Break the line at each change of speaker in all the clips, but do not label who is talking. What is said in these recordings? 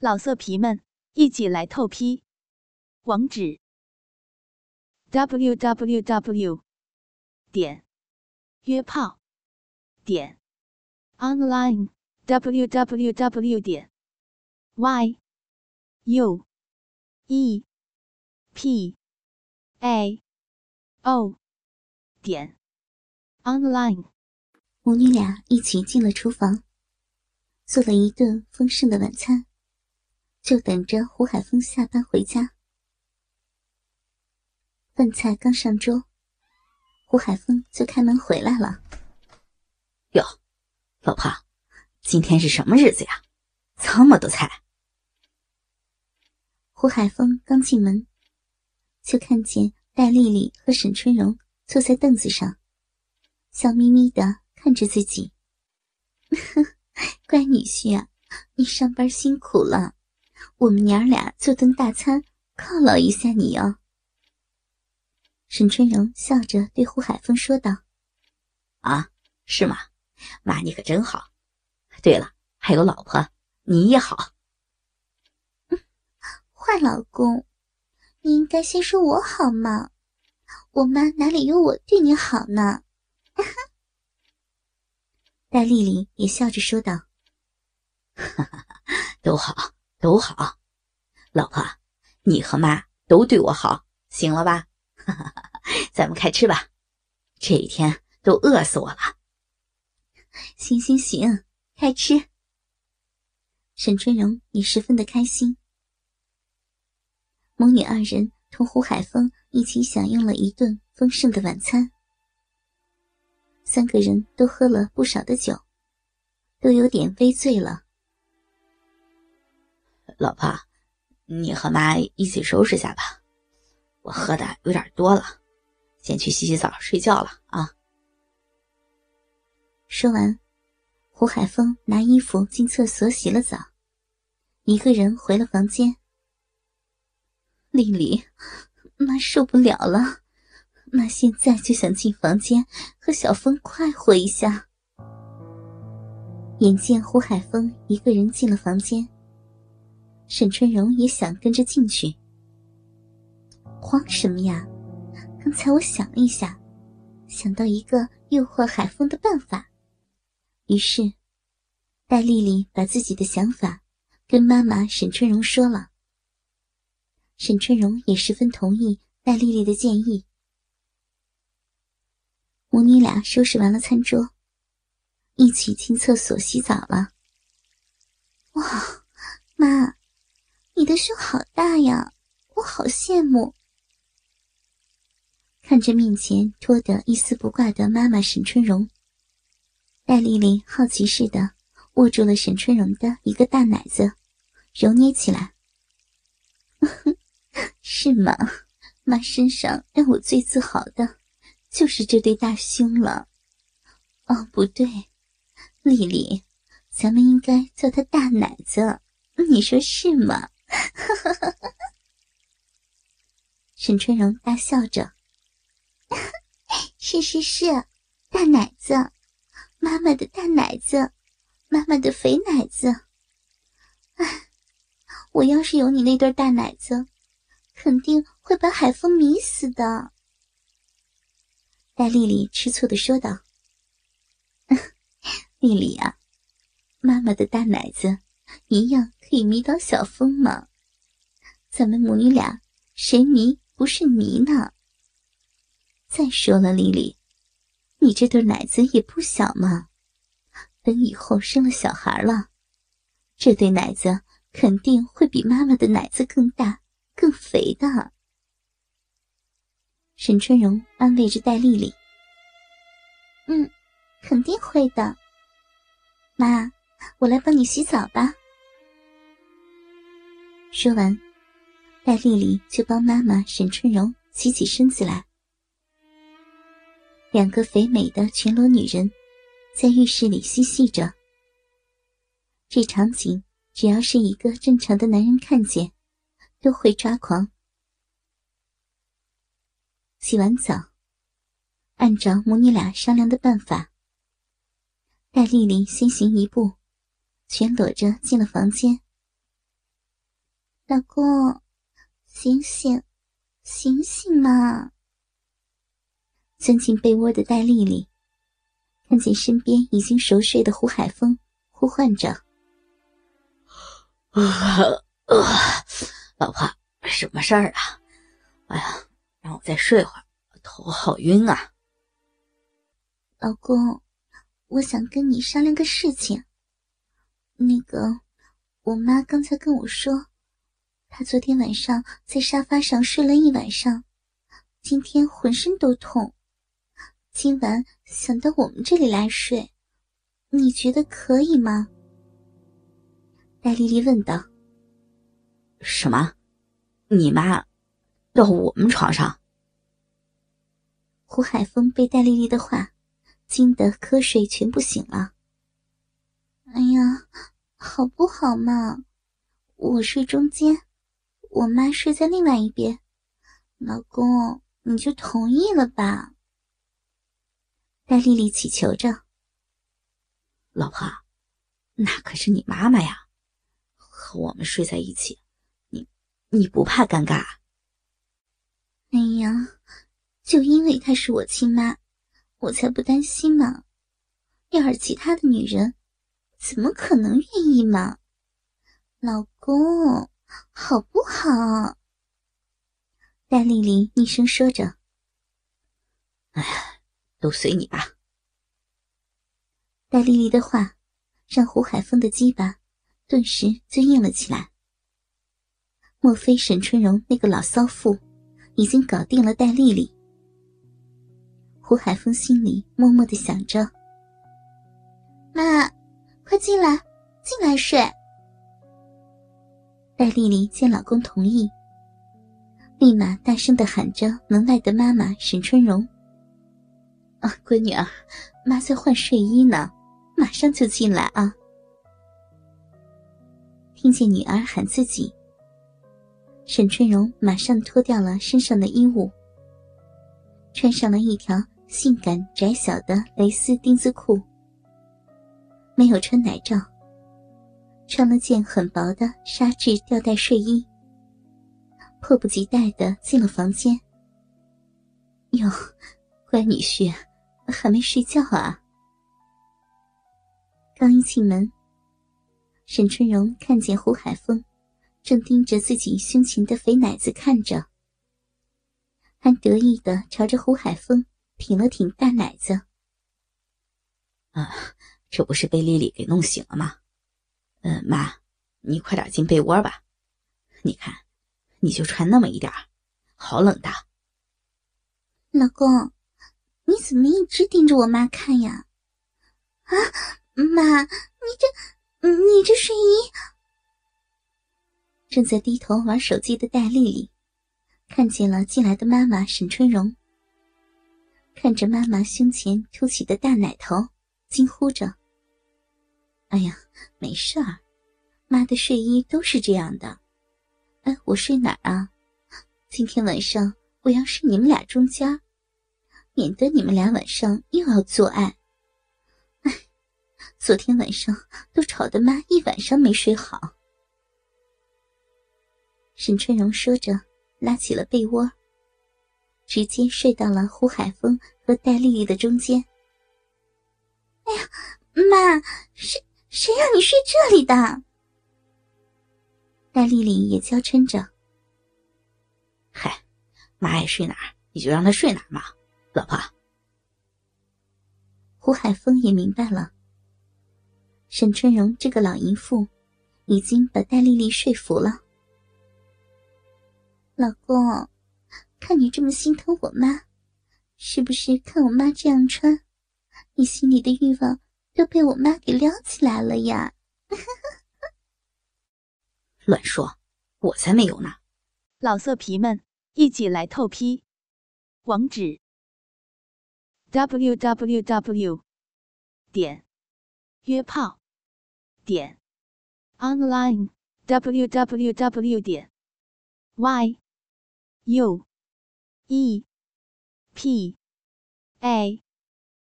老色皮们，一起来透批！网址：w w w 点约炮点 online w w w 点 y u e p a o 点 online。
母女俩一起进了厨房，做了一顿丰盛的晚餐。就等着胡海峰下班回家。饭菜刚上桌，胡海峰就开门回来了。
哟，老婆，今天是什么日子呀？这么多菜！
胡海峰刚进门，就看见戴丽丽和沈春荣坐在凳子上，笑眯眯的看着自己。乖女婿啊，你上班辛苦了。我们娘俩做顿大餐，犒劳一下你哦。沈春荣笑着对胡海峰说道：“
啊，是吗？妈，你可真好。对了，还有老婆，你也好。
坏老公，你应该先说我好嘛。我妈哪里有我对你好呢？” 戴丽丽也笑着说道：“
哈哈，都好。”都好，老婆，你和妈都对我好，行了吧？咱们开吃吧，这一天都饿死我了。
行行行，开吃。沈春荣也十分的开心。母女二人同胡海峰一起享用了一顿丰盛的晚餐，三个人都喝了不少的酒，都有点微醉了。
老婆，你和妈一起收拾下吧，我喝的有点多了，先去洗洗澡睡觉了啊。
说完，胡海峰拿衣服进厕所洗了澡，一个人回了房间。丽丽，妈受不了了，妈现在就想进房间和小峰快活一下。眼见胡海峰一个人进了房间。沈春荣也想跟着进去，慌什么呀？刚才我想了一下，想到一个诱惑海风的办法，于是戴丽丽把自己的想法跟妈妈沈春荣说了。沈春荣也十分同意戴丽丽的建议。母女俩收拾完了餐桌，一起进厕所洗澡了。哇，妈！你的胸好大呀，我好羡慕。看着面前脱得一丝不挂的妈妈沈春荣，戴丽丽好奇似的握住了沈春荣的一个大奶子，揉捏起来。是吗？妈身上让我最自豪的，就是这对大胸了。哦，不对，丽丽，咱们应该叫她大奶子，你说是吗？哈哈哈！沈春荣大笑着：“是是是，大奶子，妈妈的大奶子，妈妈的肥奶子。哎，我要是有你那对大奶子，肯定会把海风迷死的。”戴丽丽吃醋的说道：“丽丽啊，妈妈的大奶子。”一样可以迷倒小风嘛？咱们母女俩谁迷不是迷呢？再说了，丽丽，你这对奶子也不小嘛，等以后生了小孩了，这对奶子肯定会比妈妈的奶子更大、更肥的。沈春荣安慰着戴丽丽：“嗯，肯定会的，妈。”我来帮你洗澡吧。说完，戴丽丽就帮妈妈沈春荣洗起身子来。两个肥美的全裸女人在浴室里嬉戏着。这场景，只要是一个正常的男人看见，都会抓狂。洗完澡，按照母女俩商量的办法，戴丽丽先行一步。全裸着进了房间，老公，醒醒，醒醒嘛！钻进被窝的戴丽丽，看见身边已经熟睡的胡海峰，呼唤着：“
老婆，什么事儿啊？哎呀，让我再睡会儿，头好晕啊！”
老公，我想跟你商量个事情。那个，我妈刚才跟我说，她昨天晚上在沙发上睡了一晚上，今天浑身都痛。今晚想到我们这里来睡，你觉得可以吗？戴丽丽问道。
什么？你妈到我们床上？
胡海峰被戴丽丽的话惊得瞌睡全部醒了。哎呀，好不好嘛？我睡中间，我妈睡在另外一边。老公，你就同意了吧？戴丽丽祈求着：“
老婆，那可是你妈妈呀，和我们睡在一起，你你不怕尴尬？”
哎呀，就因为她是我亲妈，我才不担心嘛。要是其他的女人，怎么可能愿意嘛？老公，好不好？戴丽丽低声说着：“
哎呀。”都随你吧。
戴丽丽的话让胡海峰的鸡巴顿时就硬了起来。莫非沈春荣那个老骚妇已经搞定了戴丽丽？胡海峰心里默默的想着：“妈，快进来，进来睡。”戴丽丽见老公同意，立马大声的喊着门外的妈妈沈春荣。啊，闺女啊，妈在换睡衣呢，马上就进来啊！听见女儿喊自己，沈春荣马上脱掉了身上的衣物，穿上了一条性感窄小的蕾丝丁字裤，没有穿奶罩，穿了件很薄的纱质吊带睡衣，迫不及待的进了房间。哟，乖女婿。还没睡觉啊！刚一进门，沈春荣看见胡海峰正盯着自己胸前的肥奶子看着，还得意的朝着胡海峰挺了挺大奶子。
啊，这不是被丽丽给弄醒了吗？嗯，妈，你快点进被窝吧。你看，你就穿那么一点好冷的。
老公。你怎么一直盯着我妈看呀？啊，妈，你这，你这睡衣……正在低头玩手机的戴丽丽，看见了进来的妈妈沈春荣，看着妈妈胸前凸起的大奶头，惊呼着：“哎呀，没事儿，妈的睡衣都是这样的。哎，我睡哪儿啊？今天晚上我要睡你们俩中间。”免得你们俩晚上又要做爱。哎，昨天晚上都吵得妈一晚上没睡好。沈春荣说着，拉起了被窝，直接睡到了胡海峰和戴丽丽的中间。哎呀，妈，是谁让你睡这里的？戴丽丽也娇嗔着。
嗨，妈爱睡哪儿，你就让她睡哪儿嘛。老婆，
胡海峰也明白了。沈春荣这个老淫妇，已经把戴丽丽说服了。老公，看你这么心疼我妈，是不是看我妈这样穿，你心里的欲望都被我妈给撩起来了呀？
乱说，我才没有呢！
老色皮们，一起来透批，网址。www. 点约炮点 online www. 点 y u e p a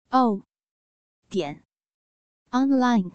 o 点 online